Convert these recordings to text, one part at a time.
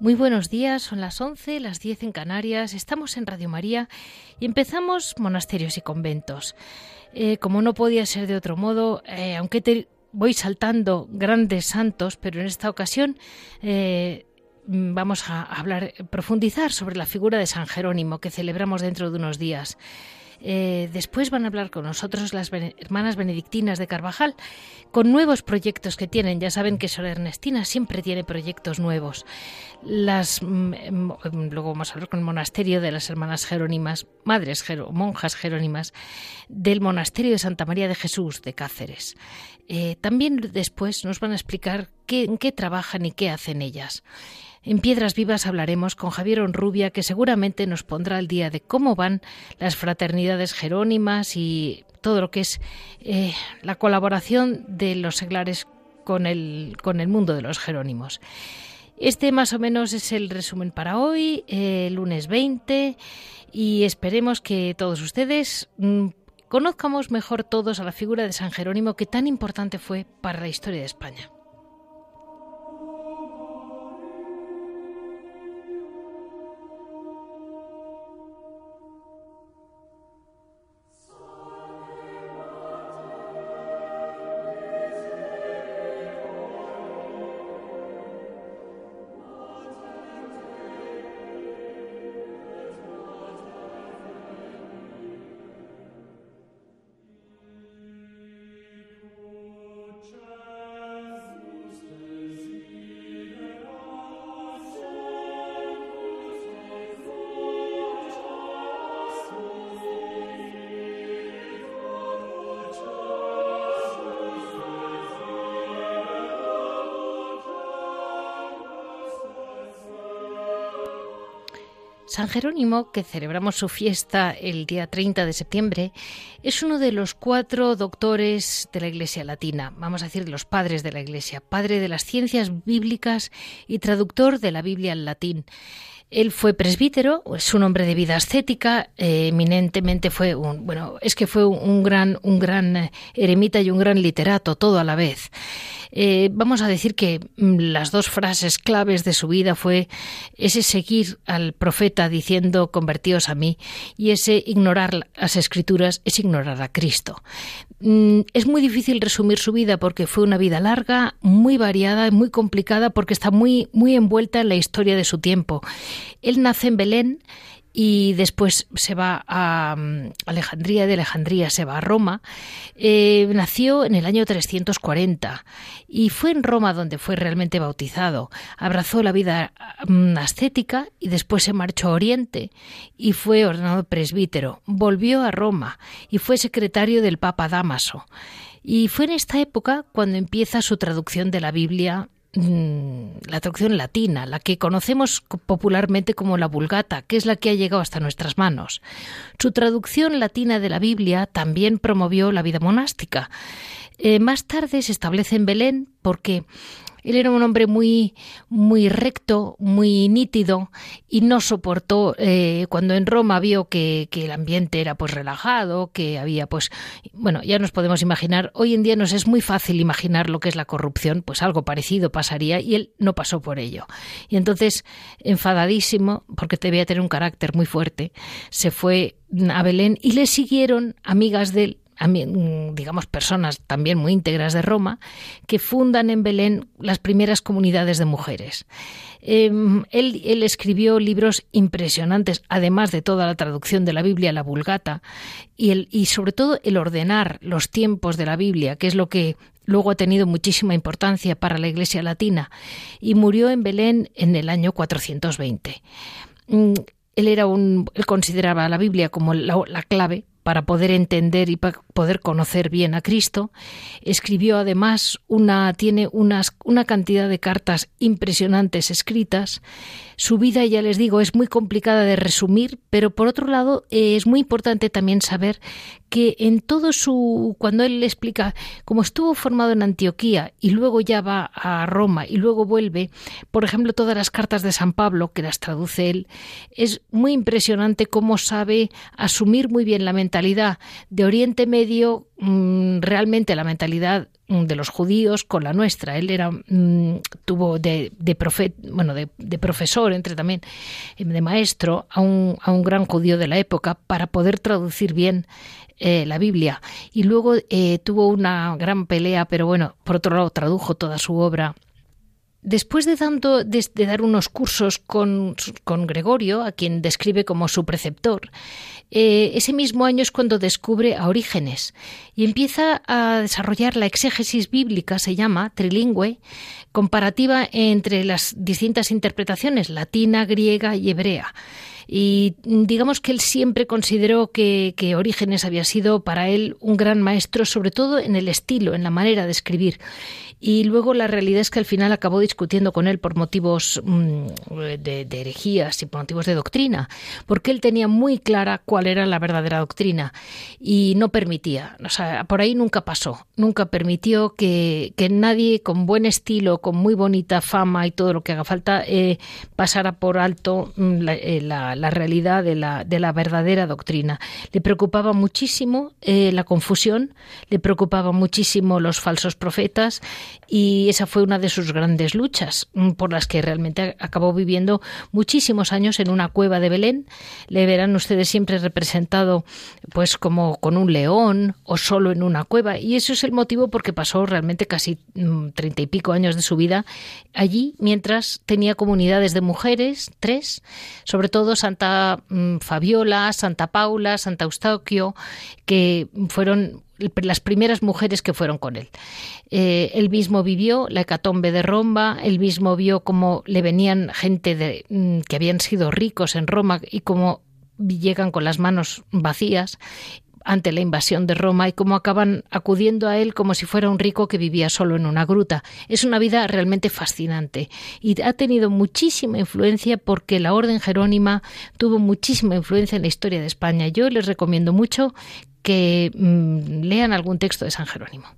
Muy buenos días, son las 11, las 10 en Canarias, estamos en Radio María y empezamos monasterios y conventos. Eh, como no podía ser de otro modo, eh, aunque te voy saltando grandes santos, pero en esta ocasión eh, vamos a hablar, profundizar sobre la figura de San Jerónimo que celebramos dentro de unos días. Eh, después van a hablar con nosotros las hermanas benedictinas de Carvajal con nuevos proyectos que tienen. Ya saben que Sor Ernestina siempre tiene proyectos nuevos. Las, mm, mm, luego vamos a hablar con el monasterio de las hermanas jerónimas, madres monjas jerónimas del monasterio de Santa María de Jesús de Cáceres. Eh, también después nos van a explicar en qué trabajan y qué hacen ellas. En Piedras Vivas hablaremos con Javier Onrubia, que seguramente nos pondrá al día de cómo van las fraternidades jerónimas y todo lo que es eh, la colaboración de los seglares con el, con el mundo de los jerónimos. Este más o menos es el resumen para hoy, eh, lunes 20, y esperemos que todos ustedes mm, conozcamos mejor todos a la figura de San Jerónimo que tan importante fue para la historia de España. San Jerónimo, que celebramos su fiesta el día 30 de septiembre, es uno de los cuatro doctores de la Iglesia latina, vamos a decir de los padres de la Iglesia, padre de las ciencias bíblicas y traductor de la Biblia al latín. Él fue presbítero, es un hombre de vida ascética, eh, eminentemente fue un, bueno, es que fue un gran, un gran eh, eremita y un gran literato, todo a la vez. Eh, vamos a decir que mm, las dos frases claves de su vida fue ese seguir al profeta diciendo convertíos a mí y ese ignorar las escrituras es ignorar a Cristo. Mm, es muy difícil resumir su vida porque fue una vida larga, muy variada, muy complicada porque está muy, muy envuelta en la historia de su tiempo. Él nace en Belén y después se va a mm, Alejandría, de Alejandría se va a Roma. Eh, nació en el año 340 y fue en Roma donde fue realmente bautizado. Abrazó la vida mm, ascética y después se marchó a Oriente y fue ordenado presbítero. Volvió a Roma y fue secretario del Papa Damaso. Y fue en esta época cuando empieza su traducción de la Biblia la traducción latina, la que conocemos popularmente como la Vulgata, que es la que ha llegado hasta nuestras manos. Su traducción latina de la Biblia también promovió la vida monástica. Eh, más tarde se establece en Belén porque él era un hombre muy, muy recto, muy nítido y no soportó eh, cuando en Roma vio que, el ambiente era pues relajado, que había pues, bueno, ya nos podemos imaginar, hoy en día nos es muy fácil imaginar lo que es la corrupción, pues algo parecido pasaría y él no pasó por ello. Y entonces, enfadadísimo, porque debía tener un carácter muy fuerte, se fue a Belén y le siguieron amigas de él digamos, personas también muy íntegras de Roma, que fundan en Belén las primeras comunidades de mujeres. Em, él, escribió libros impresionantes, además de toda la traducción de la Biblia, la Vulgata, y sobre todo el ordenar los tiempos de la Biblia, que es lo que luego ha tenido muchísima importancia para la Iglesia latina y murió en Belén en el año 420. Mm, él era un, él consideraba la Biblia como la clave para poder entender y para poder conocer bien a Cristo. Escribió además una, tiene unas, una cantidad de cartas impresionantes escritas. Su vida, ya les digo, es muy complicada de resumir, pero por otro lado eh, es muy importante también saber que en todo su, cuando él le explica cómo estuvo formado en Antioquía y luego ya va a Roma y luego vuelve, por ejemplo, todas las cartas de San Pablo, que las traduce él, es muy impresionante cómo sabe asumir muy bien la mentalidad de Oriente Medio, mm, realmente la mentalidad de los judíos con la nuestra. Él era mm, tuvo de, de bueno, de, profesor, entre también eh, de maestro, a un, a un gran judío de la época para poder traducir bien eh, la Biblia. Y luego eh, tuvo una gran pelea, pero bueno, por otro lado tradujo toda su obra Después de, tanto, de, dar unos cursos con, Gregorio, a quien describe como su preceptor, eh, ese mismo año es cuando descubre a Orígenes y empieza a desarrollar la exégesis bíblica, se llama, trilingüe, comparativa entre las distintas interpretaciones, latina, griega y hebrea. Y digamos que él siempre consideró que, Orígenes había sido para él un gran maestro, sobre todo en el estilo, en la manera de escribir y luego la realidad es que al final acabó discutiendo con él por motivos mm, de, herejías y por motivos de doctrina, porque él tenía muy clara cuál era la verdadera doctrina y no permitía, o sea, por ahí nunca pasó, nunca permitió que, nadie con buen estilo, con muy bonita fama y todo lo que haga falta, eh, pasara por alto mm, eh, la, realidad de la, de la verdadera doctrina. Le preocupaba muchísimo eh, la confusión, le preocupaba muchísimo los falsos profetas y esa fue una de sus grandes luchas mm, por las que realmente acabó viviendo muchísimos años en una cueva de Belén. Le verán ustedes siempre representado pues como con un león o solo en una cueva y eso es el motivo porque pasó realmente casi mm, treinta y pico años de su vida allí mientras tenía comunidades de mujeres, tres, sobre todo Santa mm, Fabiola, Santa Paula, Santa Eustaquio, que fueron las primeras mujeres que fueron con él. Eh, él mismo vivió la hecatombe de Roma, él mismo vio cómo le venían gente de, mm, que habían sido ricos en Roma y cómo llegan con las manos vacías ante la invasión de Roma y cómo acaban acudiendo a él como si fuera un rico que vivía solo en una gruta. Es una vida realmente fascinante y ha tenido muchísima influencia porque la Orden Jerónima tuvo muchísima influencia en la historia de España. Yo les recomiendo mucho que mm, lean algún texto de San Jerónimo.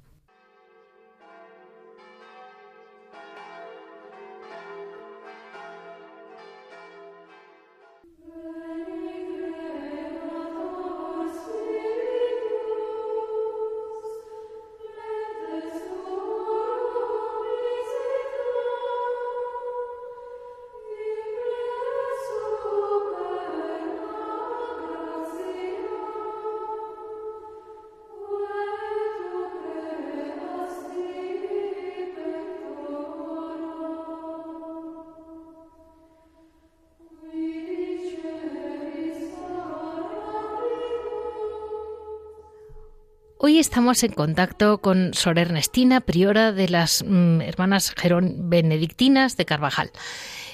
Hoy estamos en contacto con Sor Ernestina, priora de las mm, hermanas Gerón Benedictinas de Carvajal.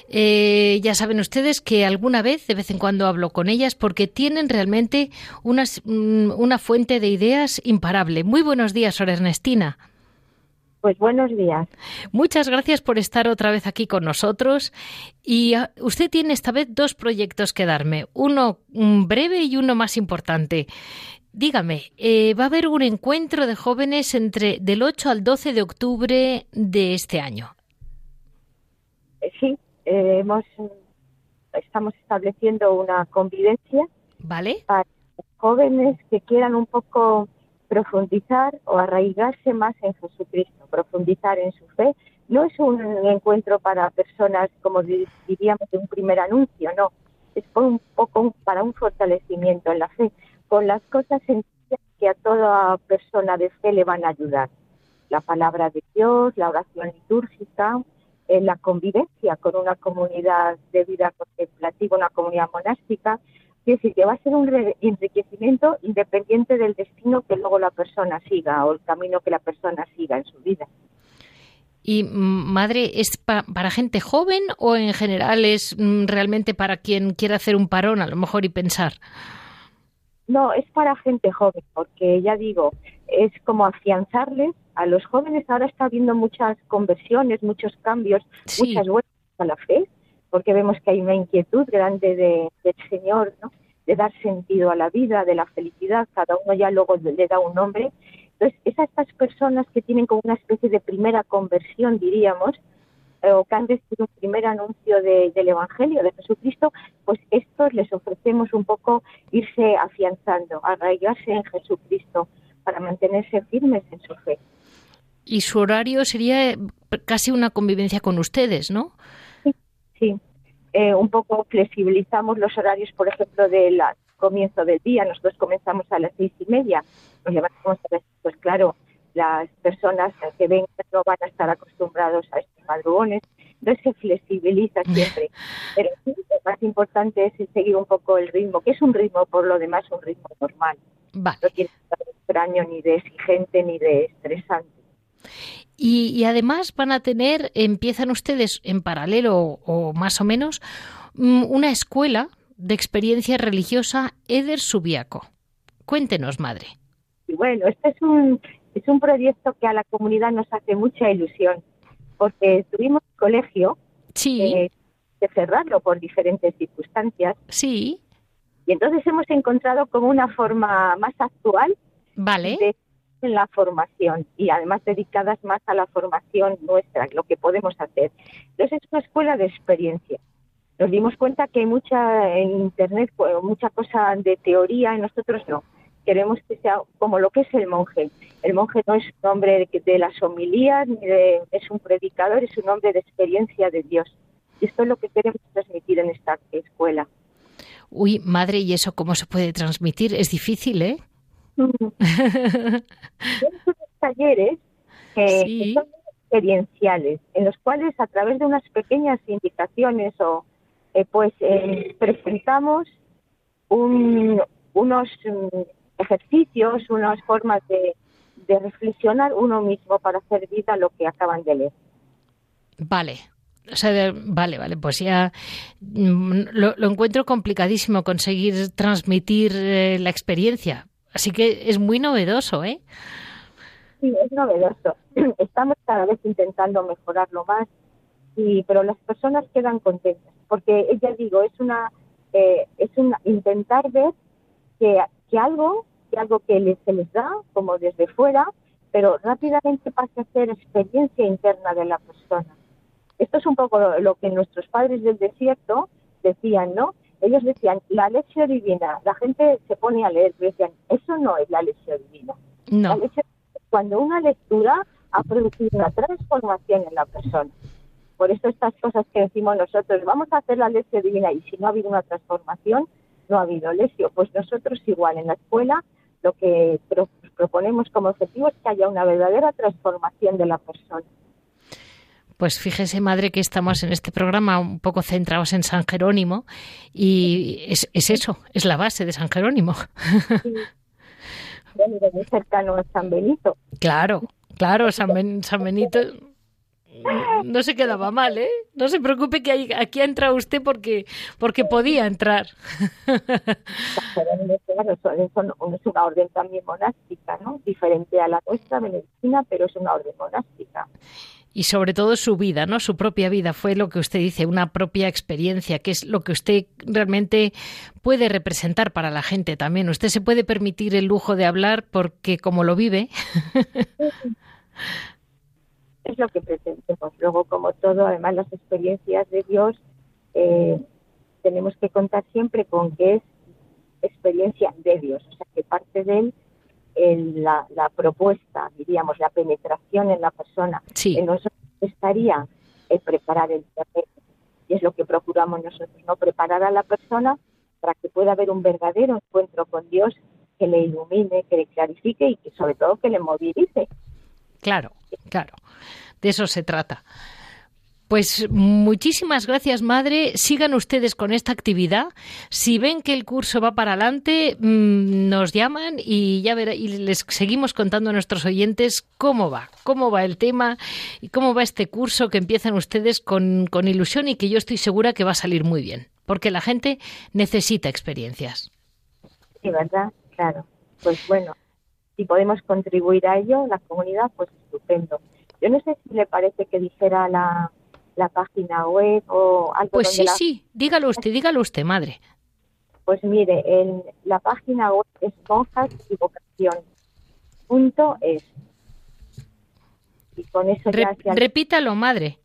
Eh, ya saben ustedes que alguna vez, de vez en cuando, hablo con ellas porque tienen realmente mm, una fuente de ideas imparable. Muy buenos días, Sor Ernestina. Pues buenos días. Muchas gracias por estar otra vez aquí con nosotros. Y ah, usted tiene esta vez dos proyectos que darme, uno mm, breve y uno más importante. Dígame, eh, va a haber un encuentro de jóvenes entre del 8 al 12 de octubre de este año. Eh, sí, eh, hemos, estamos estableciendo una convivencia ¿Vale? para jóvenes que quieran un poco profundizar o arraigarse más en Jesucristo, profundizar en su fe. No es un encuentro para personas, como diríamos, de un primer anuncio, no. Es un poco para un fortalecimiento en la fe con las cosas sencillas que a toda persona de fe le van a ayudar. La palabra de Dios, la oración litúrgica, eh, la convivencia con una comunidad de vida contemplativa, una comunidad monástica, quiere decir que va a ser un enriquecimiento independiente del destino que luego la persona siga o el camino que la persona siga en su vida. Y mm, madre, ¿es para gente joven o en general es mm, realmente para quien quiera hacer un parón a lo mejor y pensar? No, es para gente joven, porque ya digo, es como afianzarles a los jóvenes. Ahora está habiendo muchas conversiones, muchos cambios, muchas vueltas a la fe, porque vemos que hay una inquietud grande de, del Señor, ¿no? de dar sentido a la vida, de la felicidad. Cada uno ya luego le da un nombre entonces, es a estas personas que tienen como una especie de primera conversión, diríamos, eh, o que han recibido un primer anuncio del Evangelio de Jesucristo, pues estos les ofrecemos un poco irse afianzando, arraigarse en Jesucristo para mantenerse firmes en su fe. Y su horario sería eh, casi una convivencia con ustedes, ¿no? Sí, sí. Eh, un poco flexibilizamos los horarios, por ejemplo, del comienzo del día. Nosotros comenzamos a las seis y media nos levantamos a las pues claro, las personas que ven no van a estar acostumbrados a estos madrugones, entonces se flexibiliza siempre. Pero lo más importante es seguir un poco el ritmo, que es un ritmo, por lo demás, un ritmo normal. No tiene ser extraño, ni de exigente, ni de estresante. Y, y, además van a tener, empiezan ustedes en paralelo o más o menos, mm, una escuela de experiencia religiosa Eder Subiaco. Cuéntenos, madre. Y bueno, este es un, es un proyecto que a la comunidad nos hace mucha ilusión, porque tuvimos colegio sí. eh, de cerrarlo por diferentes circunstancias. Sí. Y entonces hemos encontrado como una forma más actual vale. de en la formación y además dedicadas más a la formación nuestra, lo que podemos hacer. Entonces es una escuela de experiencia. Nos dimos cuenta que hay mucha en Internet, pues, mucha cosa de teoría y nosotros no queremos que sea como lo que es el monje. El monje no es un hombre de, las homilías, ni de, es un predicador, es un hombre de experiencia de Dios. Y esto es lo que queremos transmitir en esta escuela. Uy, madre, ¿y eso cómo se puede transmitir? Es difícil, ¿eh? talleres que, son experienciales, en los cuales a través de unas pequeñas indicaciones o eh, pues eh, presentamos un, unos ejercicios, unas formas de, reflexionar uno mismo para hacer vida lo que acaban de leer. Vale, o sea, vale, vale, pues ya mm, lo, encuentro complicadísimo conseguir transmitir eh, la experiencia. Así que es muy novedoso, ¿eh? Sí, es novedoso. Estamos cada vez intentando mejorarlo más, y, pero las personas quedan contentas, porque ya digo, es una, eh, es un intentar ver que que algo, que algo que se les da como desde fuera, pero rápidamente pasa a ser experiencia interna de la persona. Esto es un poco lo, que nuestros padres del desierto decían, ¿no? Ellos decían, la lección divina, la gente se pone a leer, pero decían, eso no es la lección divina. No. La cuando una lectura ha producido una transformación en la persona. Por eso estas cosas que decimos nosotros, vamos a hacer la lección divina y si no ha habido una transformación, no ha habido lesio. Pues nosotros igual en la escuela lo que proponemos como objetivo es que haya una verdadera transformación de la persona. Pues fíjese, madre, que estamos en este programa un poco centrados en San Jerónimo y es, es eso, es la base de San Jerónimo. Sí. muy cercano a San Benito. Claro, claro, San, San Benito no se quedaba mal, ¿eh? No se preocupe que aquí ha entrado usted porque, porque podía entrar. es una orden también monástica, ¿no? Diferente a la nuestra, medicina, pero es una orden monástica. Y sobre todo su vida, ¿no? Su propia vida fue lo que usted dice, una propia experiencia, que es lo que usted realmente puede representar para la gente también. Usted se puede permitir el lujo de hablar porque como lo vive. Es lo que pretendemos. Luego, como todo, además las experiencias de Dios, eh, tenemos que contar siempre con que es experiencia de Dios, o sea, que parte de él la, propuesta, diríamos, la penetración en la persona. Sí. En nosotros estaría el preparar el terreno. Y es lo que procuramos nosotros, ¿no? Preparar a la persona para que pueda haber un verdadero encuentro con Dios que le ilumine, que le clarifique y que sobre todo que le movilice. Claro, claro. De eso se trata. Pues muchísimas gracias, madre. Sigan ustedes con esta actividad. Si ven que el curso va para adelante, mm, nos llaman y ya verá, y les seguimos contando a nuestros oyentes cómo va, cómo va el tema y cómo va este curso que empiezan ustedes con, con ilusión y que yo estoy segura que va a salir muy bien, porque la gente necesita experiencias. Sí, ¿verdad? Claro. Pues bueno, si podemos contribuir a ello, la comunidad, pues estupendo. Yo no sé si le parece que dijera la, la página web o algo. Pues sí, sí, dígalo usted, dígalo usted, madre. Pues mire, en la página web es monjas y vocación. Punto es. Y con eso ya Repítalo, madre.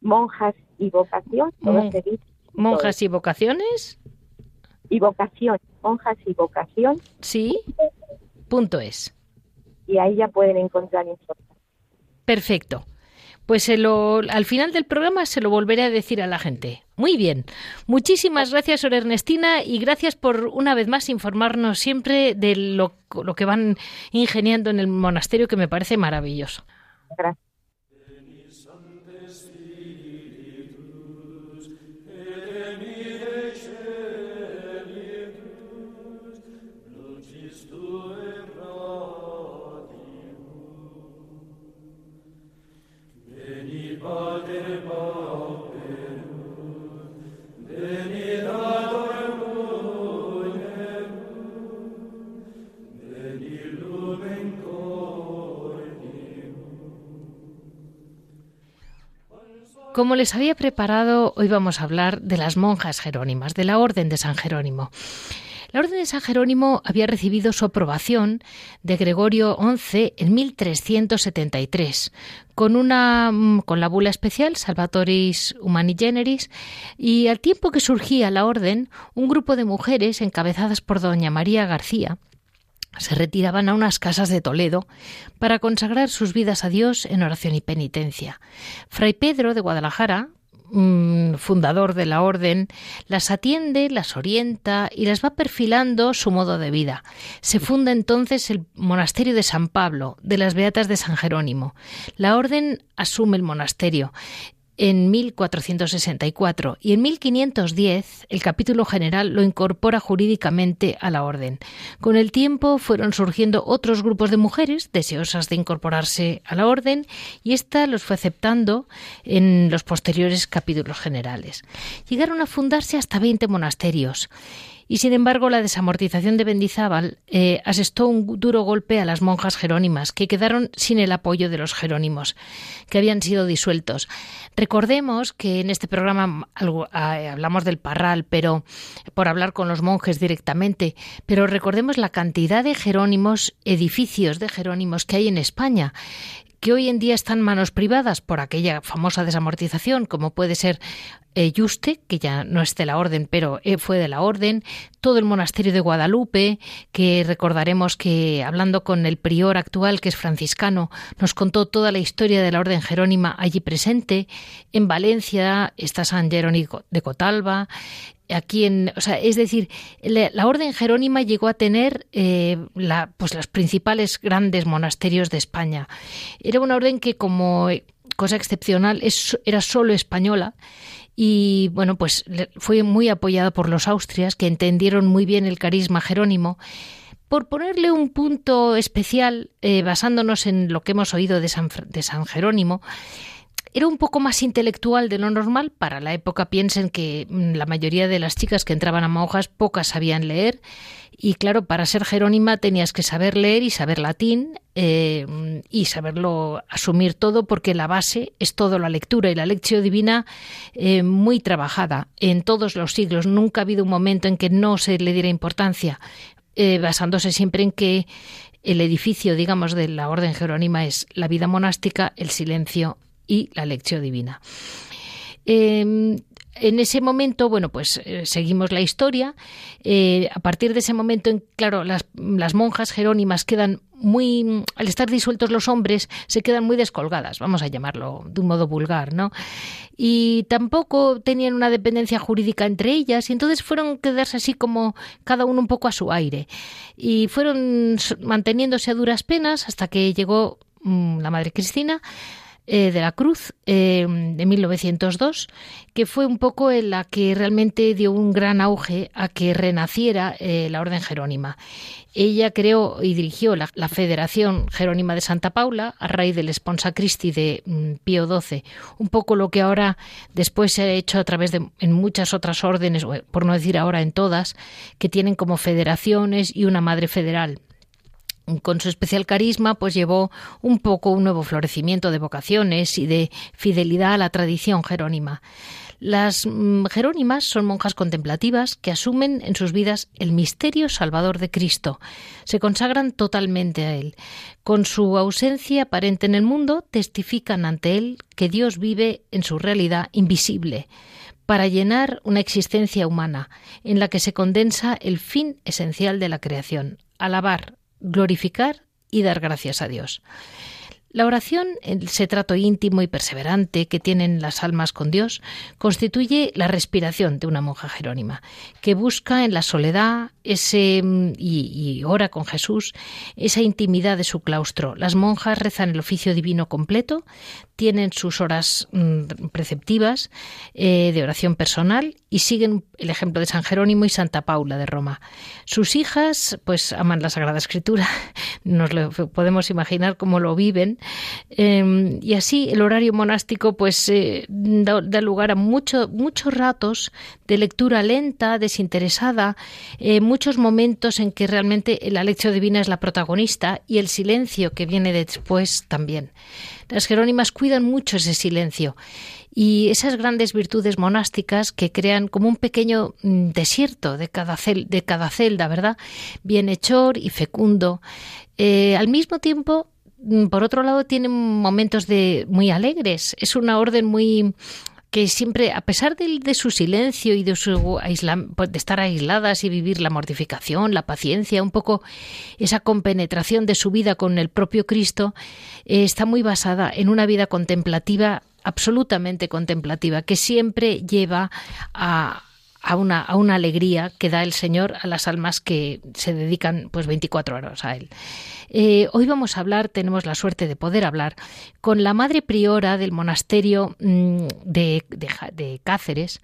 Monjas y vocación. monjas y vocaciones. Y vocación. Monjas y vocación. Sí. Punto es. Y ahí ya pueden encontrar información. Perfecto. Pues al final del programa se lo volveré a decir a la gente. Muy bien. Muchísimas gracias, Sor Ernestina, y gracias por una vez más informarnos siempre de lo, lo que van ingeniando en el monasterio, que me parece maravilloso. Gracias. Como les había preparado, hoy vamos a hablar de las monjas jerónimas, de la Orden de San Jerónimo. La Orden de San Jerónimo había recibido su aprobación de Gregorio XI en 1373, con, una, mm, con la bula especial Salvatoris Humani Generis, y al tiempo que surgía la Orden, un grupo de mujeres encabezadas por doña María García, se retiraban a unas casas de Toledo para consagrar sus vidas a Dios en oración y penitencia. Fray Pedro de Guadalajara, fundador de la orden, las atiende, las orienta y las va perfilando su modo de vida. Se funda entonces el monasterio de San Pablo, de las Beatas de San Jerónimo. La orden asume el monasterio en 1464 y en 1510 el capítulo general lo incorpora jurídicamente a la orden. Con el tiempo fueron surgiendo otros grupos de mujeres deseosas de incorporarse a la orden y ésta los fue aceptando en los posteriores capítulos generales. Llegaron a fundarse hasta 20 monasterios y sin embargo la desamortización de Bendizábal eh, asestó un duro golpe a las monjas jerónimas, que quedaron sin el apoyo de los jerónimos, que habían sido disueltos. Recordemos que en este programa ah, hablamos del parral, pero por hablar con los monjes directamente, pero recordemos la cantidad de jerónimos, edificios de jerónimos que hay en España que hoy en día están manos privadas por aquella famosa desamortización, como puede ser eh, Yuste, que ya no es de la orden, pero eh, fue de la orden, todo el monasterio de Guadalupe, que recordaremos que hablando con el prior actual, que es franciscano, nos contó toda la historia de la orden jerónima allí presente. En Valencia está San Jerónimo de Cotalba, aquí en, o sea, es decir, la, orden jerónima llegó a tener eh, la, pues los principales grandes monasterios de España. Era una orden que como cosa excepcional era solo española y bueno, pues fue muy apoyada por los austrias que entendieron muy bien el carisma jerónimo. Por ponerle un punto especial, eh, basándonos en lo que hemos oído de San, de San Jerónimo, era un poco más intelectual de lo normal. Para la época piensen que mm, la mayoría de las chicas que entraban a monjas pocas sabían leer y claro, para ser jerónima tenías que saber leer y saber latín eh, y saberlo asumir todo porque la base es todo la lectura y la lección divina eh, muy trabajada en todos los siglos. Nunca ha habido un momento en que no se le diera importancia, eh, basándose siempre en que el edificio, digamos, de la orden jerónima es la vida monástica, el silencio y la lección divina. Em, en ese momento, bueno, pues eh, seguimos la historia. Eh, a partir de ese momento, claro, las, las, monjas jerónimas quedan muy, al estar disueltos los hombres, se quedan muy descolgadas, vamos a llamarlo de un modo vulgar, ¿no? Y tampoco tenían una dependencia jurídica entre ellas, y entonces fueron quedarse así como cada uno un poco a su aire. Y fueron manteniéndose a duras penas hasta que llegó mm, la madre Cristina eh, de la Cruz eh, de 1902, que fue un poco en la que realmente dio un gran auge a que renaciera eh, la Orden Jerónima. Ella creó y dirigió la, Federación Jerónima de Santa Paula a raíz del Sponsa Christi de mm, Pío XII, un poco lo que ahora después se ha hecho a través de en muchas otras órdenes, por no decir ahora en todas, que tienen como federaciones y una madre federal con su especial carisma, pues llevó un poco un nuevo florecimiento de vocaciones y de fidelidad a la tradición jerónima. Las mm, jerónimas son monjas contemplativas que asumen en sus vidas el misterio salvador de Cristo. Se consagran totalmente a Él. Con su ausencia aparente en el mundo, testifican ante Él que Dios vive en su realidad invisible para llenar una existencia humana en la que se condensa el fin esencial de la creación, alabar, glorificar y dar gracias a Dios. La oración, ese trato íntimo y perseverante que tienen las almas con Dios, constituye la respiración de una monja jerónima, que busca en la soledad ese y, ora con Jesús esa intimidad de su claustro. Las monjas rezan el oficio divino completo, tienen sus horas mm, preceptivas eh, de oración personal y siguen el ejemplo de San Jerónimo y Santa Paula de Roma. Sus hijas, pues, aman la Sagrada Escritura, nos lo podemos imaginar cómo lo viven, em, y así el horario monástico, pues, eh, da, lugar a muchos ratos de lectura lenta, desinteresada, eh, muchos momentos en que realmente la lección divina es la protagonista y el silencio que viene después también. Las jerónimas cuidan mucho ese silencio y esas grandes virtudes monásticas que crean como un pequeño mm, desierto de cada, de cada celda, ¿verdad? Bienhechor y fecundo. Eh, al mismo tiempo, mm, por otro lado, tienen momentos de muy alegres. Es una orden muy que siempre, a pesar de, su silencio y de, su pues, de estar aisladas y vivir la mortificación, la paciencia, un poco esa compenetración de su vida con el propio Cristo, eh, está muy basada en una vida contemplativa absolutamente contemplativa, que siempre lleva a, a una, a una alegría que da el Señor a las almas que se dedican pues 24 horas a Él. Eh, hoy vamos a hablar, tenemos la suerte de poder hablar con la madre priora del monasterio mm, de, de Cáceres,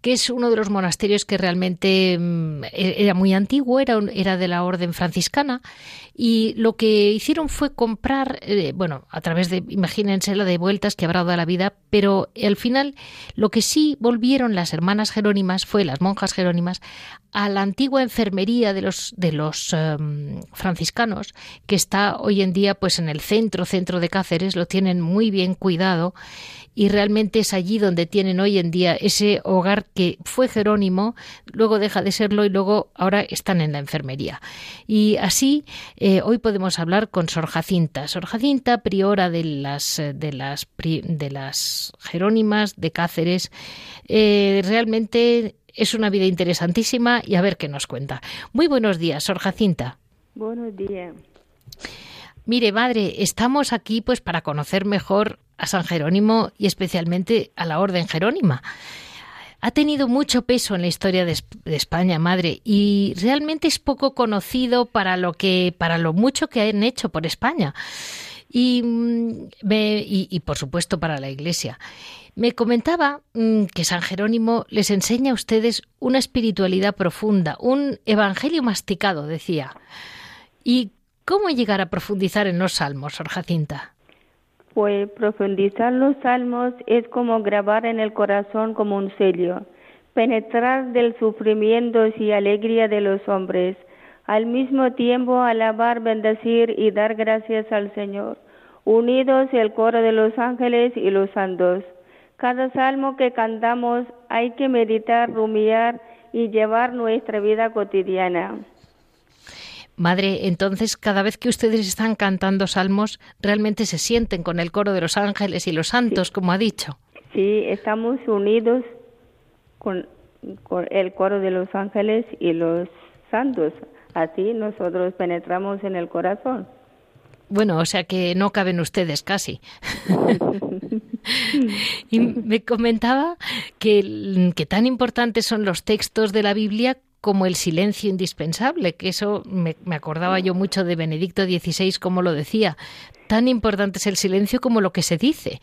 que es uno de los monasterios que realmente mm, e-, era muy antiguo, era, era de la orden franciscana, y lo que hicieron fue comprar, eh, bueno, a través de, imagínense la de vueltas que habrá dado la vida, pero al final lo que sí volvieron las hermanas jerónimas fue, las monjas jerónimas, a la antigua enfermería de los, de los em, franciscanos, que está hoy en día pues en el centro, centro de Cáceres, lo tienen muy bien cuidado y realmente es allí donde tienen hoy en día ese hogar que fue Jerónimo, luego deja de serlo y luego ahora están en la enfermería. Y así eh, hoy podemos hablar con Sor Jacinta. Sor Jacinta, priora de las, de las, de las Jerónimas de Cáceres, eh, realmente es una vida interesantísima y a ver qué nos cuenta. Muy buenos días, Sor Jacinta. Buenos días. Mire, madre, estamos aquí pues para conocer mejor a San Jerónimo y especialmente a la Orden Jerónima. Ha tenido mucho peso en la historia de, España, madre, y realmente es poco conocido para lo que, para lo mucho que han hecho por España. Y, mm, y, por supuesto para la Iglesia. Me comentaba mm, que San Jerónimo les enseña a ustedes una espiritualidad profunda, un evangelio masticado, decía. ¿Y cómo llegar a profundizar en los salmos, Sor Jacinta? Pues profundizar los salmos es como grabar en el corazón como un sello, penetrar del sufrimiento y alegría de los hombres, al mismo tiempo alabar, bendecir y dar gracias al Señor, unidos el coro de los ángeles y los santos. Cada salmo que cantamos hay que meditar, rumiar y llevar nuestra vida cotidiana. Madre, entonces cada vez que ustedes están cantando salmos, realmente se sienten con el coro de los ángeles y los santos, como ha dicho. Sí, estamos unidos con, el coro de los ángeles y los santos. Así nosotros penetramos en el corazón. Bueno, o sea que no caben ustedes casi. y me comentaba que, que tan importantes son los textos de la Biblia como el silencio indispensable, que eso me, acordaba yo mucho de Benedicto XVI, como lo decía. Tan importante es el silencio como lo que se dice.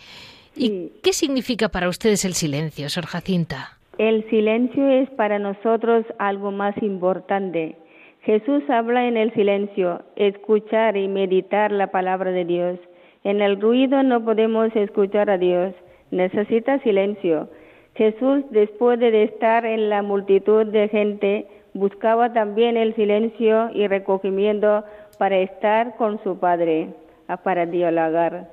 ¿Y qué significa para ustedes el silencio, Sor Jacinta? El silencio es para nosotros algo más importante. Jesús habla en el silencio, escuchar y meditar la palabra de Dios. En el ruido no podemos escuchar a Dios, necesita silencio. Jesús, después de estar en la multitud de gente, buscaba también el silencio y recogimiento para estar con su Padre, para dialogar.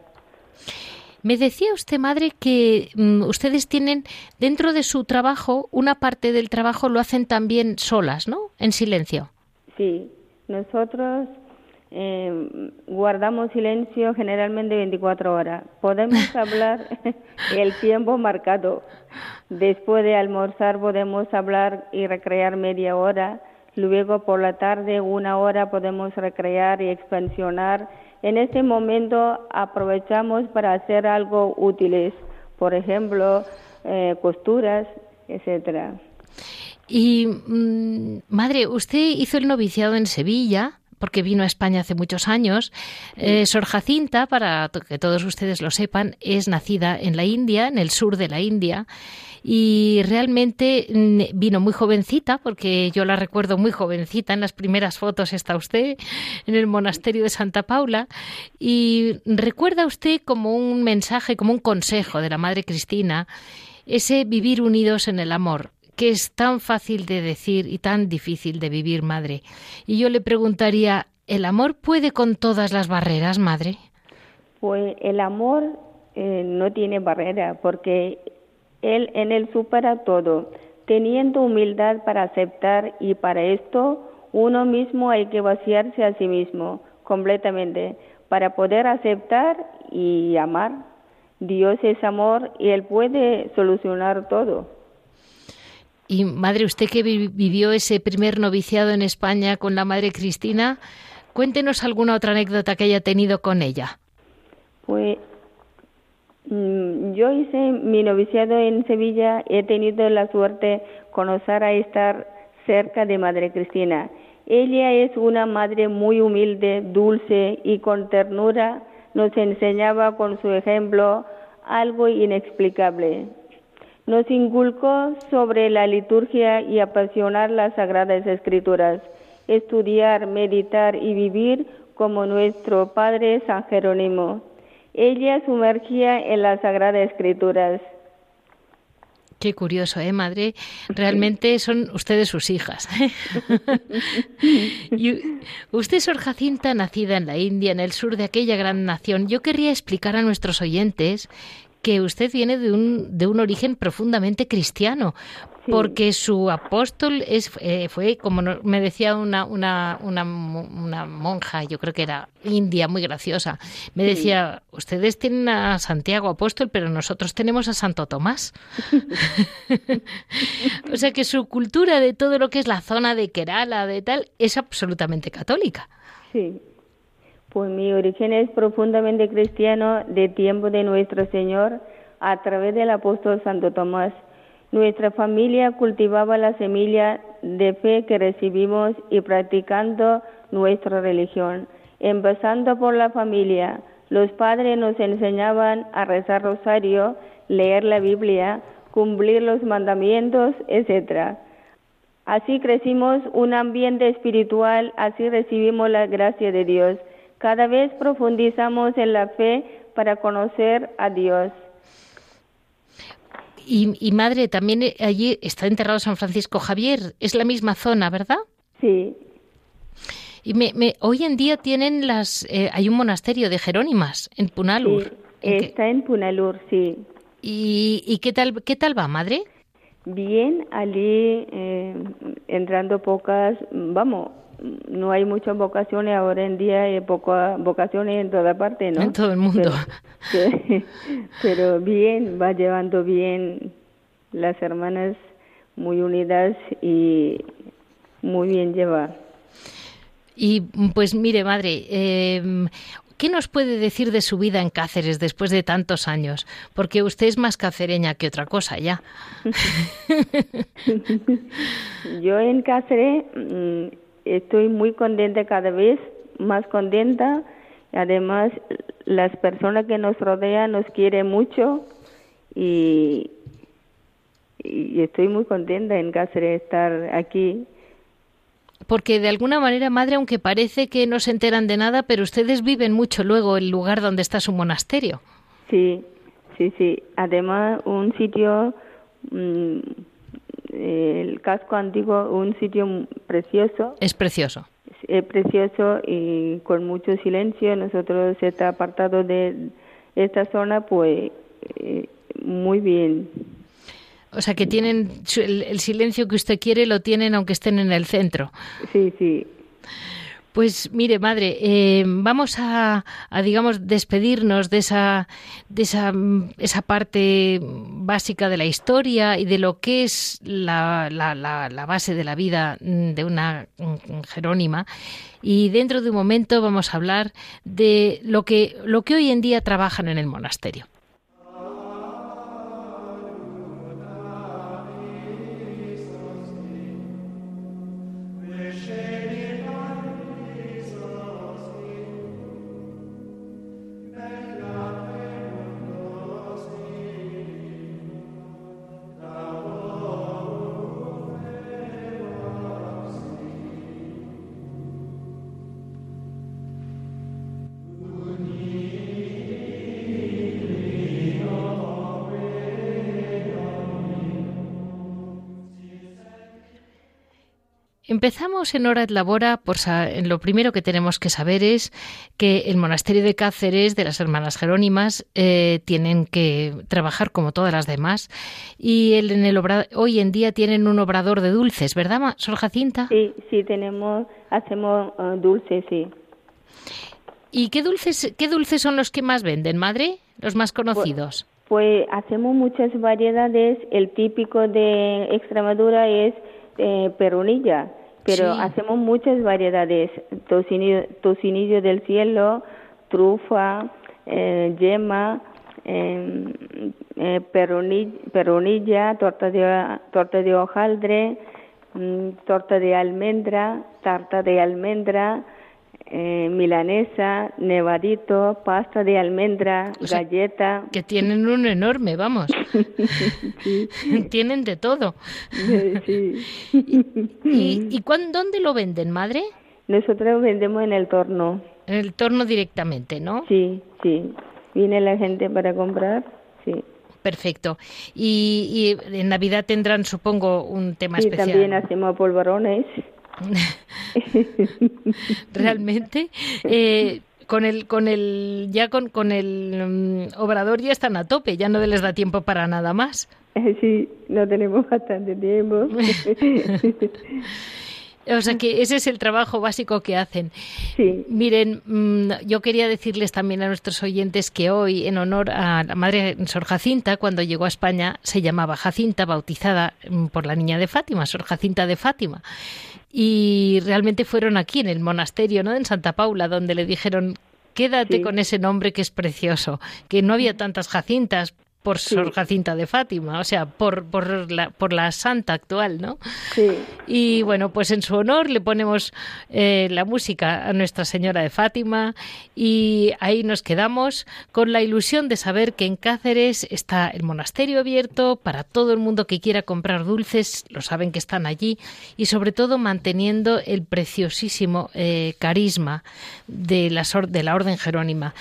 Me decía usted, madre, que mm, ustedes tienen dentro de su trabajo, una parte del trabajo lo hacen también solas, ¿no? En silencio. Sí, nosotros eh, guardamos silencio generalmente 24 horas. Podemos hablar el tiempo marcado. Después de almorzar podemos hablar y recrear media hora. Luego por la tarde una hora podemos recrear y expansionar. En este momento aprovechamos para hacer algo útiles, por ejemplo, eh, costuras, etcétera. Y mm, madre, usted hizo el noviciado en Sevilla porque vino a España hace muchos años. Eh, Sor Jacinta, para que todos ustedes lo sepan, es nacida en la India, en el sur de la India, y realmente mm, vino muy jovencita, porque yo la recuerdo muy jovencita, en las primeras fotos está usted, en el monasterio de Santa Paula, y recuerda usted como un mensaje, como un consejo de la Madre Cristina, ese vivir unidos en el amor que es tan fácil de decir y tan difícil de vivir, madre. Y yo le preguntaría, ¿el amor puede con todas las barreras, madre? Pues el amor eh, no tiene barrera, porque él en él supera todo, teniendo humildad para aceptar y para esto uno mismo hay que vaciarse a sí mismo completamente para poder aceptar y amar. Dios es amor y Él puede solucionar todo. Y madre, usted que vivió ese primer noviciado en España con la madre Cristina, cuéntenos alguna otra anécdota que haya tenido con ella. Pues mm, yo hice mi noviciado en Sevilla, he tenido la suerte de conocer a estar cerca de Madre Cristina. Ella es una madre muy humilde, dulce y con ternura nos enseñaba con su ejemplo algo inexplicable. Nos inculcó sobre la liturgia y apasionar las sagradas escrituras, estudiar, meditar y vivir como nuestro Padre San Jerónimo. Ella sumergía en las sagradas escrituras. Qué curioso, ¿eh, madre? Realmente son ustedes sus hijas. y usted, Sor Jacinta, nacida en la India, en el sur de aquella gran nación, yo querría explicar a nuestros oyentes que usted viene de un, de un origen profundamente cristiano, porque su apóstol es, eh, fue, como me decía una, una, una, monja, yo creo que era india, muy graciosa, me decía, ustedes tienen a Santiago apóstol, pero nosotros tenemos a Santo Tomás. o sea que su cultura de todo lo que es la zona de Kerala, de tal, es absolutamente católica. Sí. Pues mi origen es profundamente cristiano de tiempo de nuestro Señor a través del apóstol Santo Tomás. Nuestra familia cultivaba la semilla de fe que recibimos y practicando nuestra religión. Empezando por la familia, los padres nos enseñaban a rezar rosario, leer la Biblia, cumplir los mandamientos, etc. Así crecimos un ambiente espiritual, así recibimos la gracia de Dios. Cada vez profundizamos en la fe para conocer a Dios. Y, madre, también eh, allí está enterrado San Francisco Javier. Es la misma zona, ¿verdad? Sí. Y me, hoy en día tienen las, eh, hay un monasterio de Jerónimas en Punalur. está en Punalur, sí. ¿Y, qué tal qué tal va, madre? Bien, allí eh, entrando pocas, vamos, no hay muchas vocaciones ahora en día, hay pocas vocaciones en toda parte, ¿no? En todo el mundo. Pero, bien, va llevando bien las hermanas muy unidas y muy bien lleva. Y pues mire, madre, eh, ¿qué nos puede decir de su vida en Cáceres después de tantos años? Porque usted es más cacereña que otra cosa ya. Yo en Cáceres mm, estoy muy contenta cada vez, más contenta. Además, las personas que nos rodean nos quieren mucho y, y estoy muy contenta en Cáceres estar aquí porque de alguna manera, madre, aunque parece que no se enteran de nada, pero ustedes viven mucho luego el lugar donde está su monasterio. Sí, sí, sí. Además, un sitio, mm, el casco antiguo, un sitio precioso. Es precioso. Es precioso y con mucho silencio. Nosotros está apartado de esta zona, pues eh, muy bien. O sea, que tienen el, silencio que usted quiere, lo tienen aunque estén en el centro. Sí, sí. Pues mire, madre, eh, vamos a, digamos, despedirnos de esa, de esa, esa parte básica de la historia y de lo que es la, la, la, base de la vida de una jerónima. Y dentro de un momento vamos a hablar de lo que, lo que hoy en día trabajan en el monasterio. Empezamos en Hora et Labora, por lo primero que tenemos que saber es que el monasterio de Cáceres de las Hermanas Jerónimas eh, tienen que trabajar como todas las demás y el, en el hoy en día tienen un obrador de dulces, ¿verdad, Sor Jacinta? Sí, sí, tenemos, hacemos uh, dulces, sí. ¿Y qué dulces, qué dulces son los que más venden, madre? Los más pues, conocidos. Pues, hacemos muchas variedades. El típico de Extremadura es eh, peronilla pero hacemos muchas variedades, tocinillo, del cielo, trufa, eh, yema, em, eh, peronilla, torta de, torta de hojaldre, mm, torta de almendra, tarta de almendra, eh, milanesa, nevadito, pasta de almendra, galleta. Que tienen un enorme, vamos. tienen de todo. Sí. ¿Y, y, dónde lo venden, madre? Nosotros vendemos en el torno. En el torno directamente, ¿no? Sí, sí. Viene la gente para comprar, sí. Perfecto. Y, y en Navidad tendrán, supongo, un tema sí, especial. también hacemos polvorones. Realmente. Eh, con el con el ya con, con el mm, obrador ya están a tope ya no les da tiempo para nada más sí no tenemos bastante tiempo O sea que ese es el trabajo básico que hacen. Sí. Miren, mm, yo quería decirles también a nuestros oyentes que hoy, en honor a la madre Sor Jacinta, cuando llegó a España, se llamaba Jacinta, bautizada mm, por la niña de Fátima, Sor Jacinta de Fátima y realmente fueron aquí en el monasterio, ¿no? En Santa Paula, donde le dijeron quédate con ese nombre que es precioso, que no había tantas Jacintas, por Sor Jacinta de Fátima, o sea, por, por, la, por la santa actual, ¿no? Sí. Y bueno, pues en su honor le ponemos eh, la música a Nuestra Señora de Fátima y ahí nos quedamos con la ilusión de saber que en Cáceres está el monasterio abierto para todo el mundo que quiera comprar dulces, lo saben que están allí y sobre todo manteniendo el preciosísimo eh, carisma de la, de la Orden Jerónima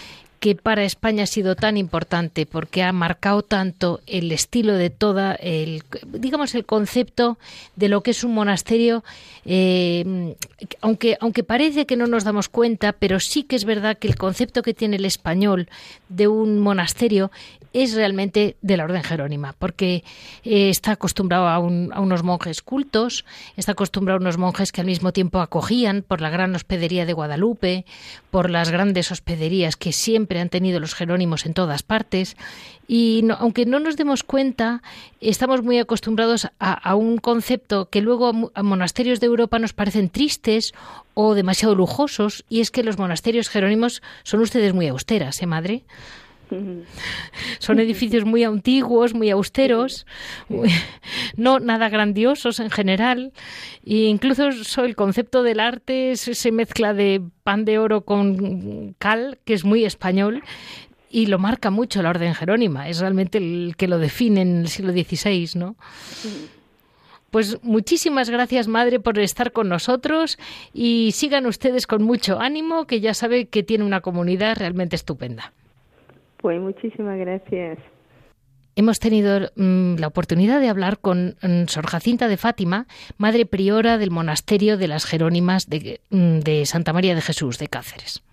que para España ha sido tan importante porque ha marcado tanto el estilo de toda el digamos el concepto de lo que es un monasterio eh, aunque aunque parece que no nos damos cuenta pero sí que es verdad que el concepto que tiene el español de un monasterio es realmente de la Orden Jerónima, porque eh, está acostumbrado a, unos monjes cultos, está acostumbrado a unos monjes que al mismo tiempo acogían por la gran hospedería de Guadalupe, por las grandes hospederías que siempre han tenido los Jerónimos en todas partes, y aunque no nos demos cuenta, estamos muy acostumbrados a, un concepto que luego a monasterios de Europa nos parecen tristes o demasiado lujosos, y es que los monasterios jerónimos son ustedes muy austeras, ¿eh, madre? Son edificios muy antiguos, muy austeros, no nada grandiosos en general. E incluso el concepto del arte se mezcla de pan de oro con cal, que es muy español, y lo marca mucho la Orden Jerónima. Es realmente el que lo define en el siglo XVI, ¿no? Pues muchísimas gracias, Madre, por estar con nosotros y sigan ustedes con mucho ánimo, que ya sabe que tiene una comunidad realmente estupenda. Pues muchísimas gracias. Hemos tenido mm, la oportunidad de hablar con mm, Sor Jacinta de Fátima, madre priora del monasterio de las Jerónimas de, mm, de Santa María de Jesús de Cáceres.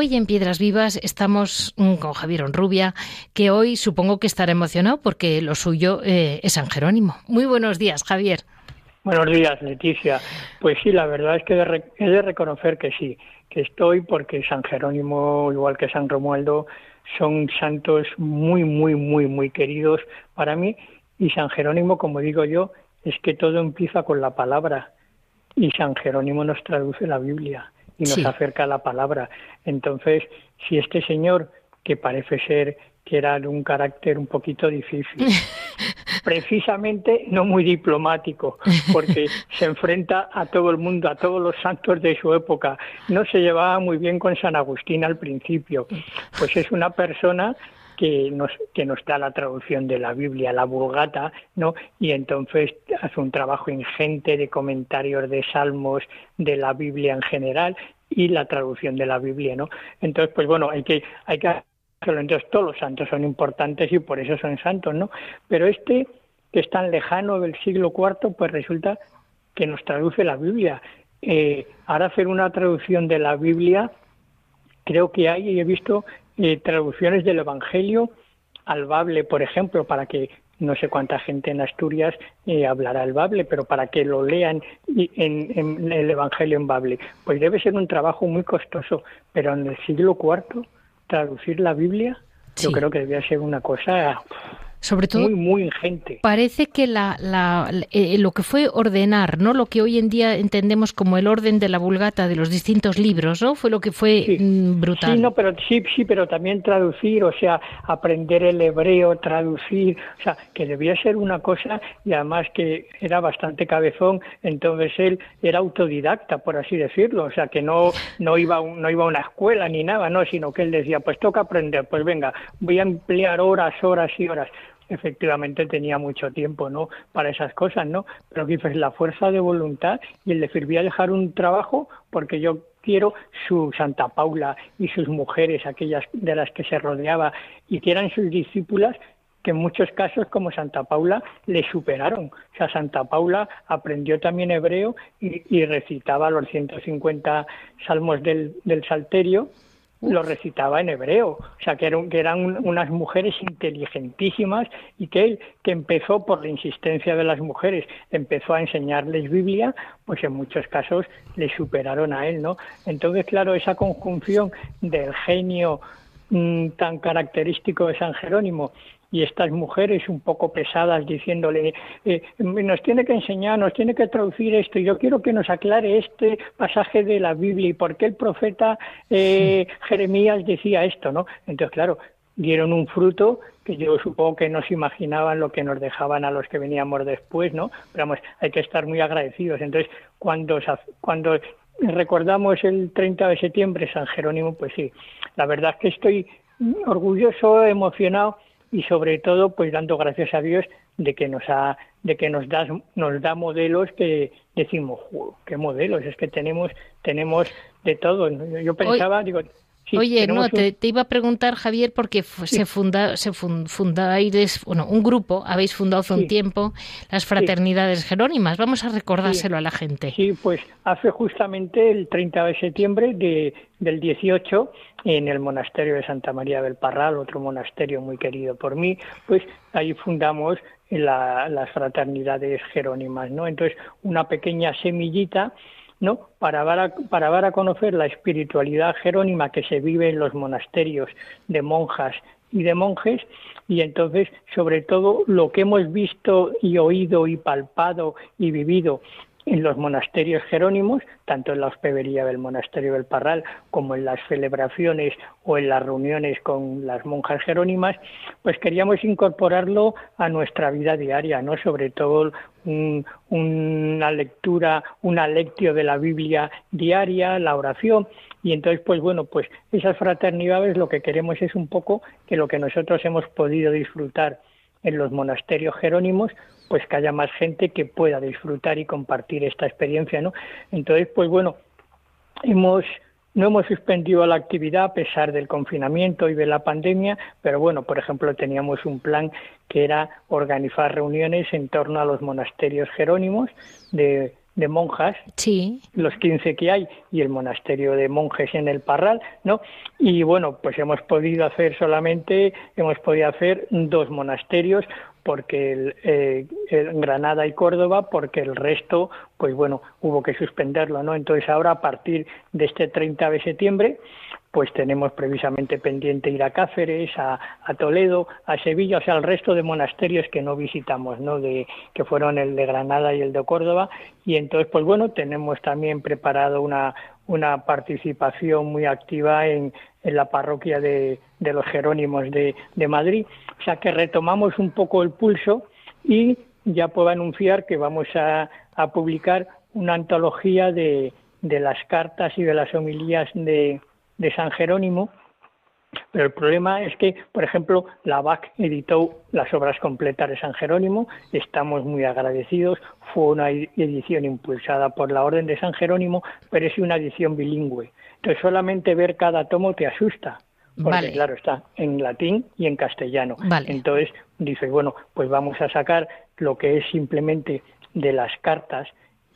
Hoy en Piedras Vivas estamos mm, con Javier Onrubia, que hoy supongo que estará emocionado porque lo suyo eh, es San Jerónimo. Muy buenos días, Javier. Buenos días, Leticia. Pues sí, la verdad es que he de reconocer que sí, que estoy porque San Jerónimo, igual que San Romualdo, son santos muy, muy, muy, muy queridos para mí. Y San Jerónimo, como digo yo, es que todo empieza con la palabra. Y San Jerónimo nos traduce la Biblia y nos acerca a la palabra. Entonces, si este señor, que parece ser que era de un carácter un poquito difícil, precisamente no muy diplomático, porque se enfrenta a todo el mundo, a todos los santos de su época. No se llevaba muy bien con San Agustín al principio, pues es una persona que nos, que nos da la traducción de la Biblia, la Vulgata, ¿no? Y entonces hace un trabajo ingente de comentarios de salmos de la Biblia en general y la traducción de la Biblia, ¿no? Entonces, pues bueno, hay que, hay que hacerlo. Entonces, todos los santos son importantes y por eso son santos, ¿no? Pero este, que es tan lejano del siglo IV, pues resulta que nos traduce la Biblia. Eh, ahora hacer una traducción de la Biblia, creo que hay, y he visto eh, traducciones del Evangelio al Bable, por ejemplo, para que no sé cuánta gente en Asturias eh, hablará el Bable, pero para que lo lean en, el Evangelio en Bable, pues debe ser un trabajo muy costoso, pero en el siglo IV traducir la Biblia, yo creo que debía ser una cosa sobre todo muy muy ingente. Parece que la, la, eh, lo que fue ordenar, ¿no? Lo que hoy en día entendemos como el orden de la Vulgata de los distintos libros, ¿no? Fue lo que fue mm, brutal. Sí, no, pero sí, sí, pero también traducir, o sea, aprender el hebreo, traducir, o sea, que debía ser una cosa y además que era bastante cabezón, entonces él era autodidacta, por así decirlo, o sea, que no no iba no iba a una escuela ni nada, no, sino que él decía, pues toca aprender, pues venga, voy a emplear horas, horas y horas efectivamente tenía mucho tiempo no para esas cosas no pero que la fuerza de voluntad y él le servía dejar un trabajo porque yo quiero su Santa Paula y sus mujeres aquellas de las que se rodeaba y que eran sus discípulas que en muchos casos, como Santa Paula, le superaron. O sea, Santa Paula aprendió también hebreo y, recitaba los 150 salmos del, del Salterio lo recitaba en hebreo, o sea que eran, unas mujeres inteligentísimas y que él, que empezó por la insistencia de las mujeres, empezó a enseñarles Biblia, pues en muchos casos le superaron a él, ¿no? Entonces, claro, esa conjunción del genio mm, tan característico de San Jerónimo y estas mujeres un poco pesadas diciéndole, eh, nos tiene que enseñar, nos tiene que traducir esto, y yo quiero que nos aclare este pasaje de la Biblia y por qué el profeta eh, Jeremías decía esto, ¿no? Entonces, claro, dieron un fruto que yo supongo que no se imaginaban lo que nos dejaban a los que veníamos después, ¿no? Pero vamos, hay que estar muy agradecidos. Entonces, cuando, cuando recordamos el 30 de septiembre San Jerónimo, pues sí, la verdad es que estoy orgulloso, emocionado y sobre todo pues dando gracias a Dios de que nos ha de que nos da nos da modelos que decimos qué modelos es que tenemos tenemos de todo yo pensaba digo Oye, no, te, iba a preguntar, Javier, porque se funda, se fundáis, bueno, un grupo, habéis fundado hace un tiempo las Fraternidades Jerónimas. Vamos a recordárselo a la gente. Sí, pues hace justamente el 30 de septiembre de, del 18, en el monasterio de Santa María del Parral, otro monasterio muy querido por mí, pues ahí fundamos las Fraternidades Jerónimas, ¿no? Entonces, una pequeña semillita ¿no? Para dar, a, para a conocer la espiritualidad jerónima que se vive en los monasterios de monjas y de monjes y entonces sobre todo lo que hemos visto y oído y palpado y vivido en los monasterios jerónimos, tanto en la hospedería del monasterio del Parral como en las celebraciones o en las reuniones con las monjas jerónimas, pues queríamos incorporarlo a nuestra vida diaria, ¿no? Sobre todo una lectura, una lectio de la Biblia diaria, la oración, y entonces, pues bueno, pues esas fraternidades lo que queremos es un poco que lo que nosotros hemos podido disfrutar en los monasterios jerónimos, pues que haya más gente que pueda disfrutar y compartir esta experiencia, ¿no? Entonces, pues bueno, hemos no hemos suspendido la actividad a pesar del confinamiento y de la pandemia, pero bueno, por ejemplo, teníamos un plan que era organizar reuniones en torno a los monasterios jerónimos de, de monjas, sí. los 15 que hay, y el monasterio de monjes en el Parral, ¿no? Y bueno, pues hemos podido hacer solamente, hemos podido hacer dos monasterios, porque eh, el, Granada y Córdoba, porque el resto, pues bueno, hubo que suspenderlo, ¿no? Entonces ahora a partir de este 30 de septiembre, pues tenemos precisamente pendiente ir a Cáceres, a, Toledo, a Sevilla, o sea, al resto de monasterios que no visitamos, ¿no? De, que fueron el de Granada y el de Córdoba, y entonces, pues bueno, tenemos también preparado una, una participación muy activa en, en la parroquia de, de los Jerónimos de, de, Madrid. O sea que retomamos un poco el pulso y ya puedo anunciar que vamos a, a publicar una antología de, de, las cartas y de las homilías de, de San Jerónimo, pero el problema es que, por ejemplo, la BAC editó las obras completas de San Jerónimo, estamos muy agradecidos, fue una edición impulsada por la Orden de San Jerónimo, pero es una edición bilingüe. Entonces solamente ver cada tomo te asusta, porque claro, está en latín y en castellano. Entonces dice, bueno, pues vamos a sacar lo que es simplemente de las cartas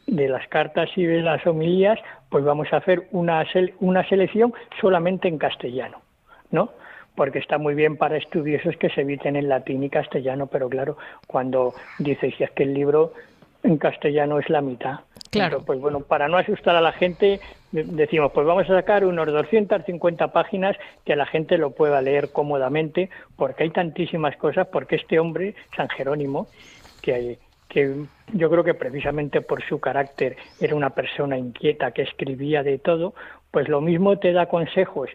de las cartas y de las homilías, pues vamos a hacer una, una selección solamente en castellano, ¿no? Porque está muy bien para estudiosos que se eviten en latín y castellano, pero claro, cuando dices, si es que el libro en castellano es la mitad. Claro. pues bueno, para no asustar a la gente, decimos, pues vamos a sacar unos 250 páginas que la gente lo pueda leer cómodamente, porque hay tantísimas cosas, porque este hombre, San Jerónimo, que que yo creo que precisamente por su carácter era una persona inquieta que escribía de todo, pues lo mismo te da consejos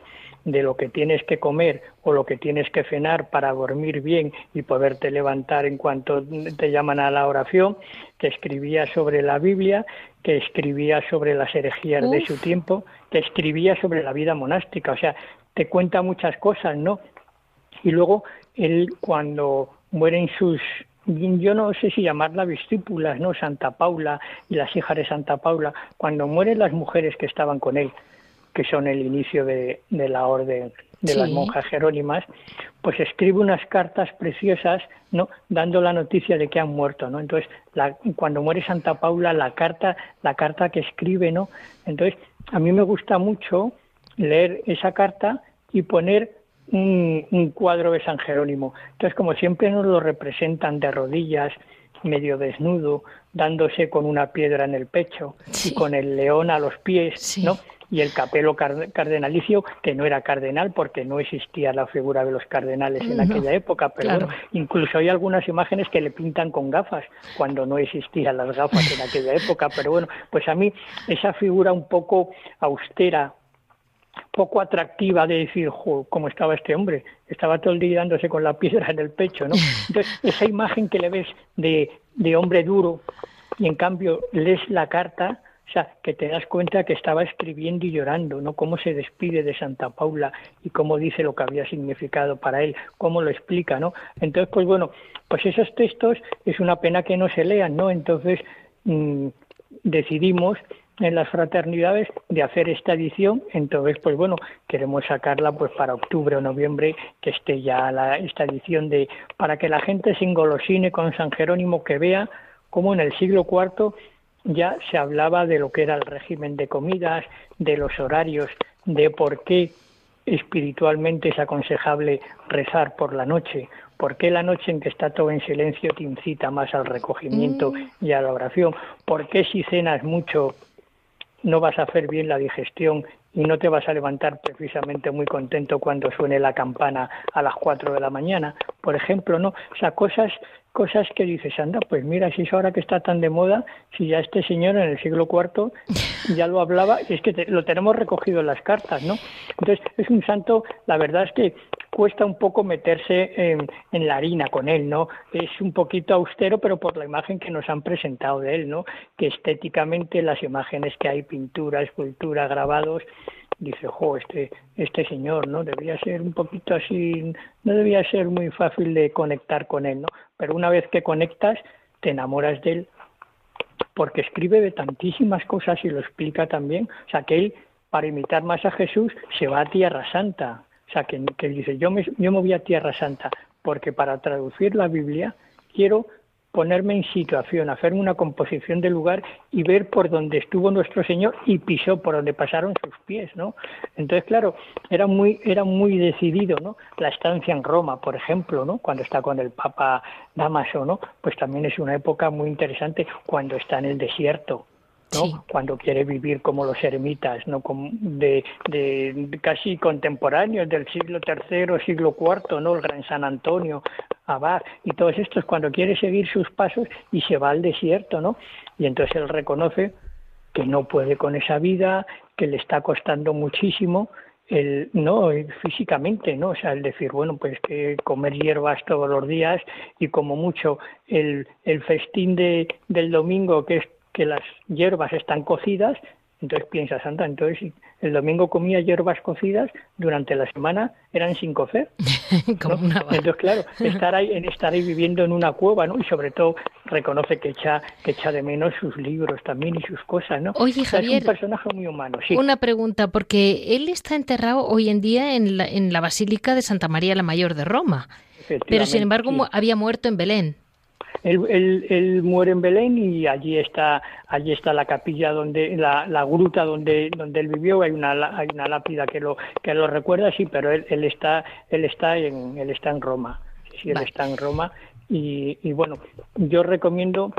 de lo que tienes que comer o lo que tienes que cenar para dormir bien y poderte levantar en cuanto te llaman a la oración, que escribía sobre la Biblia, que escribía sobre las herejías de su tiempo, que escribía sobre la vida monástica, o sea, te cuenta muchas cosas, ¿no? Y luego él cuando mueren sus yo no sé si llamarla discípulas, ¿no? Santa Paula y las hijas de Santa Paula, cuando mueren las mujeres que estaban con él, que son el inicio de, la orden de las monjas jerónimas, pues escribe unas cartas preciosas, ¿no? Dando la noticia de que han muerto, ¿no? Entonces, cuando muere Santa Paula, la carta, la carta que escribe, ¿no? Entonces, a mí me gusta mucho leer esa carta y poner un, un cuadro de San Jerónimo. Entonces, como siempre nos lo representan de rodillas, medio desnudo, dándose con una piedra en el pecho y con el león a los pies, ¿no? Y el capelo cardenalicio, que no era cardenal porque no existía la figura de los cardenales en aquella época, pero bueno, incluso hay algunas imágenes que le pintan con gafas cuando no existían las gafas en aquella época, pero bueno, pues a mí esa figura un poco austera, poco atractiva de decir, cómo estaba este hombre, estaba todo el día dándose con la piedra en el pecho, ¿no? Entonces, esa imagen que le ves de, de hombre duro y en cambio lees la carta, o sea, que te das cuenta que estaba escribiendo y llorando, ¿no? Cómo se despide de Santa Paula y cómo dice lo que había significado para él, cómo lo explica, ¿no? Entonces, pues bueno, pues esos textos es una pena que no se lean, ¿no? Entonces mm, decidimos en las fraternidades de hacer esta edición. Entonces, pues bueno, queremos sacarla pues para octubre o noviembre, que esté ya la, esta edición de para que la gente se engolosine con San Jerónimo, que vea cómo en el siglo IV ya se hablaba de lo que era el régimen de comidas, de los horarios, de por qué espiritualmente es aconsejable rezar por la noche, por qué la noche en que está todo en silencio te incita más al recogimiento mm. y a la oración, por qué si cenas mucho no vas a hacer bien la digestión y no te vas a levantar precisamente muy contento cuando suene la campana a las 4 de la mañana, por ejemplo, ¿no? O sea, cosas cosas que dices, anda, pues mira, si es ahora que está tan de moda, si ya este señor en el siglo IV ya lo hablaba, y es que lo tenemos recogido en las cartas, ¿no? Entonces, es un santo, la verdad es que cuesta un poco meterse en, en, la harina con él, ¿no? Es un poquito austero, pero por la imagen que nos han presentado de él, ¿no? Que estéticamente las imágenes que hay, pintura, escultura, grabados, dice, jo, este, este señor, ¿no? Debía ser un poquito así, no debía ser muy fácil de conectar con él, ¿no? Pero una vez que conectas, te enamoras de él, porque escribe de tantísimas cosas y lo explica también. O sea, que él, para imitar más a Jesús, se va a Tierra Santa. O sea, que, que dice, yo me, yo me voy a Tierra Santa, porque para traducir la Biblia quiero ponerme en situación, hacerme una composición del lugar y ver por dónde estuvo nuestro Señor y pisó por donde pasaron sus pies, ¿no? Entonces, claro, era muy, era muy decidido, ¿no? La estancia en Roma, por ejemplo, ¿no? Cuando está con el Papa Damaso, ¿no? Pues también es una época muy interesante cuando está en el desierto, ¿no? Cuando quiere vivir como los eremitas, ¿no? de, de, casi contemporáneos del siglo III, siglo IV, ¿no? El Gran San Antonio, Abad y todos estos, cuando quiere seguir sus pasos y se va al desierto, ¿no? Y entonces él reconoce que no puede con esa vida, que le está costando muchísimo, el no físicamente no o sea el decir bueno pues que comer hierbas todos los días y como mucho el, el festín de, del domingo que es que las hierbas están cocidas, entonces piensas, anda, entonces el domingo comía hierbas cocidas, durante la semana eran sin cocer. Entonces, claro, estar ahí, en estar ahí viviendo en una cueva, ¿no? Y sobre todo reconoce que echa, que echa de menos sus libros también y sus cosas, ¿no? Oye, Javier, es un personaje muy humano, sí. Una pregunta, porque él está enterrado hoy en día en la, en la Basílica de Santa María la Mayor de Roma, pero sin embargo había muerto en Belén. Él, muere en Belén y allí está allí está la capilla donde la, la gruta donde donde él vivió. Hay una hay una lápida que lo que lo recuerda sí pero él, él está él está en él está en Roma. Sí él está en Roma. Y, y bueno yo recomiendo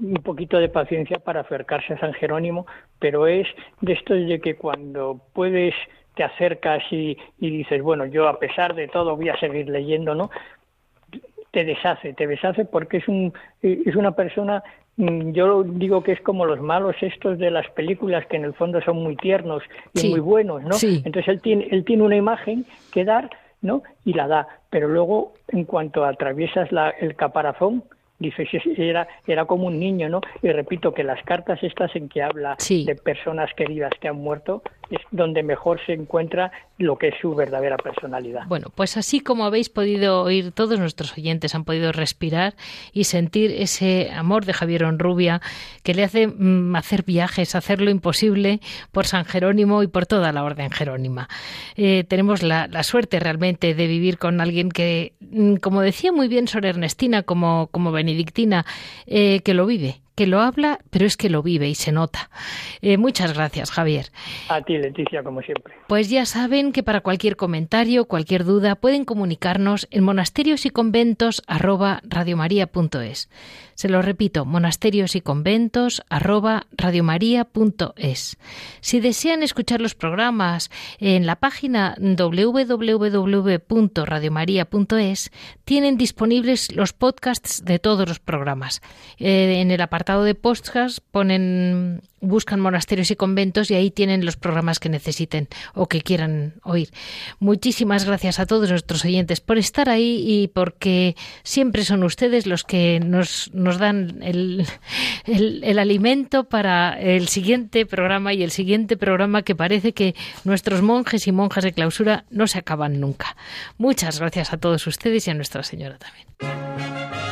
un poquito de paciencia para acercarse a San Jerónimo pero es de esto de que cuando puedes te acercas y, y, dices, bueno, yo a pesar de todo voy a seguir leyendo, ¿no? Te deshace, te deshace porque es, un, es una persona, mm, yo digo que es como los malos estos de las películas que en el fondo son muy tiernos y muy buenos, ¿no? Entonces él tiene, él tiene una imagen que dar, ¿no? Y la da, pero luego en cuanto atraviesas la, el caparazón, dices, era, era como un niño, ¿no? Y repito que las cartas estas en que habla de personas queridas que han muerto, es donde mejor se encuentra lo que es su verdadera personalidad. Bueno, pues así como habéis podido oír, todos nuestros oyentes han podido respirar y sentir ese amor de Javier Onrubia que le hace mm, hacer viajes, hacer lo imposible por San Jerónimo y por toda la Orden Jerónima. Eh, tenemos la, suerte realmente de vivir con alguien que, mm, como decía muy bien Sor Ernestina, como, como benedictina, eh, que lo vive, que lo habla, pero es que lo vive y se nota. Eh, muchas gracias, Javier. A ti, Leticia, como siempre. Pues ya saben que para cualquier comentario, cualquier duda, pueden comunicarnos en monasterios y conventos Se lo repito, monasterios y conventos Si desean escuchar los programas en la página www.radiomaria.es, tienen disponibles los podcasts de todos los programas. Eh, en el apartado de podcast ponen buscan monasterios y conventos y ahí tienen los programas que necesiten o que quieran oír. Muchísimas gracias a todos nuestros oyentes por estar ahí y porque siempre son ustedes los que nos, nos dan el, el, alimento para el siguiente programa y el siguiente programa que parece que nuestros monjes y monjas de clausura no se acaban nunca. Muchas gracias a todos ustedes y a Nuestra Señora también.